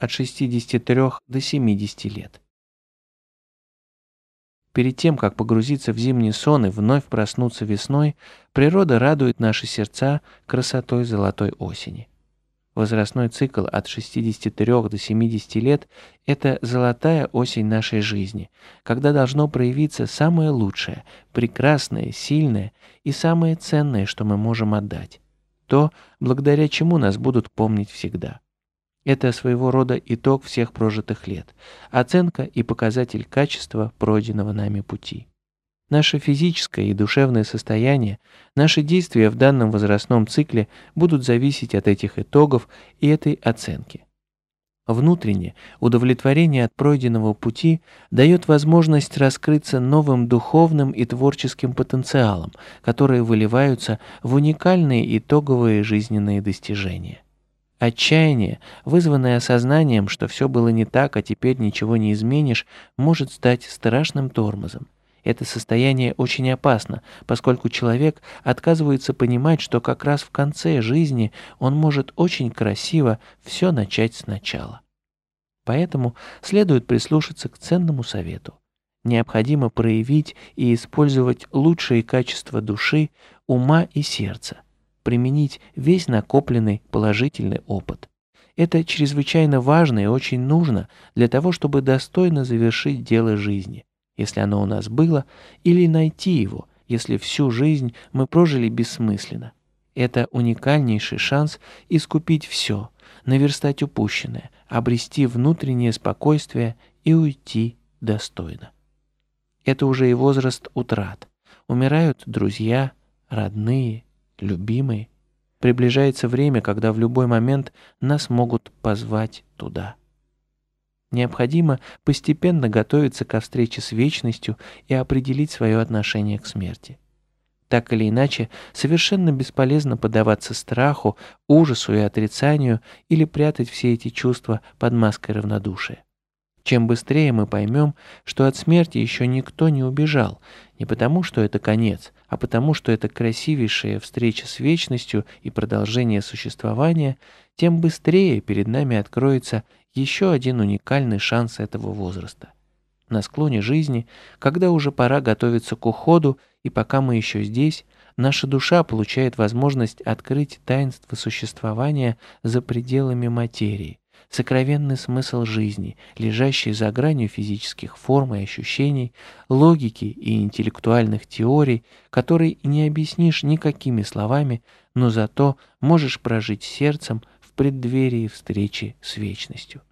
от 63 до 70 лет. Перед тем, как погрузиться в зимний сон и вновь проснуться весной, природа радует наши сердца красотой золотой осени. Возрастной цикл от 63 до 70 лет – это золотая осень нашей жизни, когда должно проявиться самое лучшее, прекрасное, сильное и самое ценное, что мы можем отдать. То, благодаря чему нас будут помнить всегда. Это своего рода итог всех прожитых лет, оценка и показатель качества пройденного нами пути. Наше физическое и душевное состояние, наши действия в данном возрастном цикле будут зависеть от этих итогов и этой оценки. Внутренне удовлетворение от пройденного пути дает возможность раскрыться новым духовным и творческим потенциалом, которые выливаются в уникальные итоговые жизненные достижения. Отчаяние, вызванное осознанием, что все было не так, а теперь ничего не изменишь, может стать страшным тормозом. Это состояние очень опасно, поскольку человек отказывается понимать, что как раз в конце жизни он может очень красиво все начать сначала. Поэтому следует прислушаться к ценному совету. Необходимо проявить и использовать лучшие качества души, ума и сердца – применить весь накопленный положительный опыт. Это чрезвычайно важно и очень нужно для того, чтобы достойно завершить дело жизни, если оно у нас было, или найти его, если всю жизнь мы прожили бессмысленно. Это уникальнейший шанс искупить все, наверстать упущенное, обрести внутреннее спокойствие и уйти достойно. Это уже и возраст утрат. Умирают друзья, родные, любимый, приближается время, когда в любой момент нас могут позвать туда. Необходимо постепенно готовиться ко встрече с вечностью и определить свое отношение к смерти. Так или иначе, совершенно бесполезно поддаваться страху, ужасу и отрицанию или прятать все эти чувства под маской равнодушия. Чем быстрее мы поймем, что от смерти еще никто не убежал, не потому, что это конец, а потому, что это красивейшая встреча с вечностью и продолжение существования, тем быстрее перед нами откроется еще один уникальный шанс этого возраста. На склоне жизни, когда уже пора готовиться к уходу, и пока мы еще здесь, наша душа получает возможность открыть таинство существования за пределами материи, сокровенный смысл жизни, лежащий за гранью физических форм и ощущений, логики и интеллектуальных теорий, которые не объяснишь никакими словами, но зато можешь прожить сердцем в преддверии встречи с вечностью.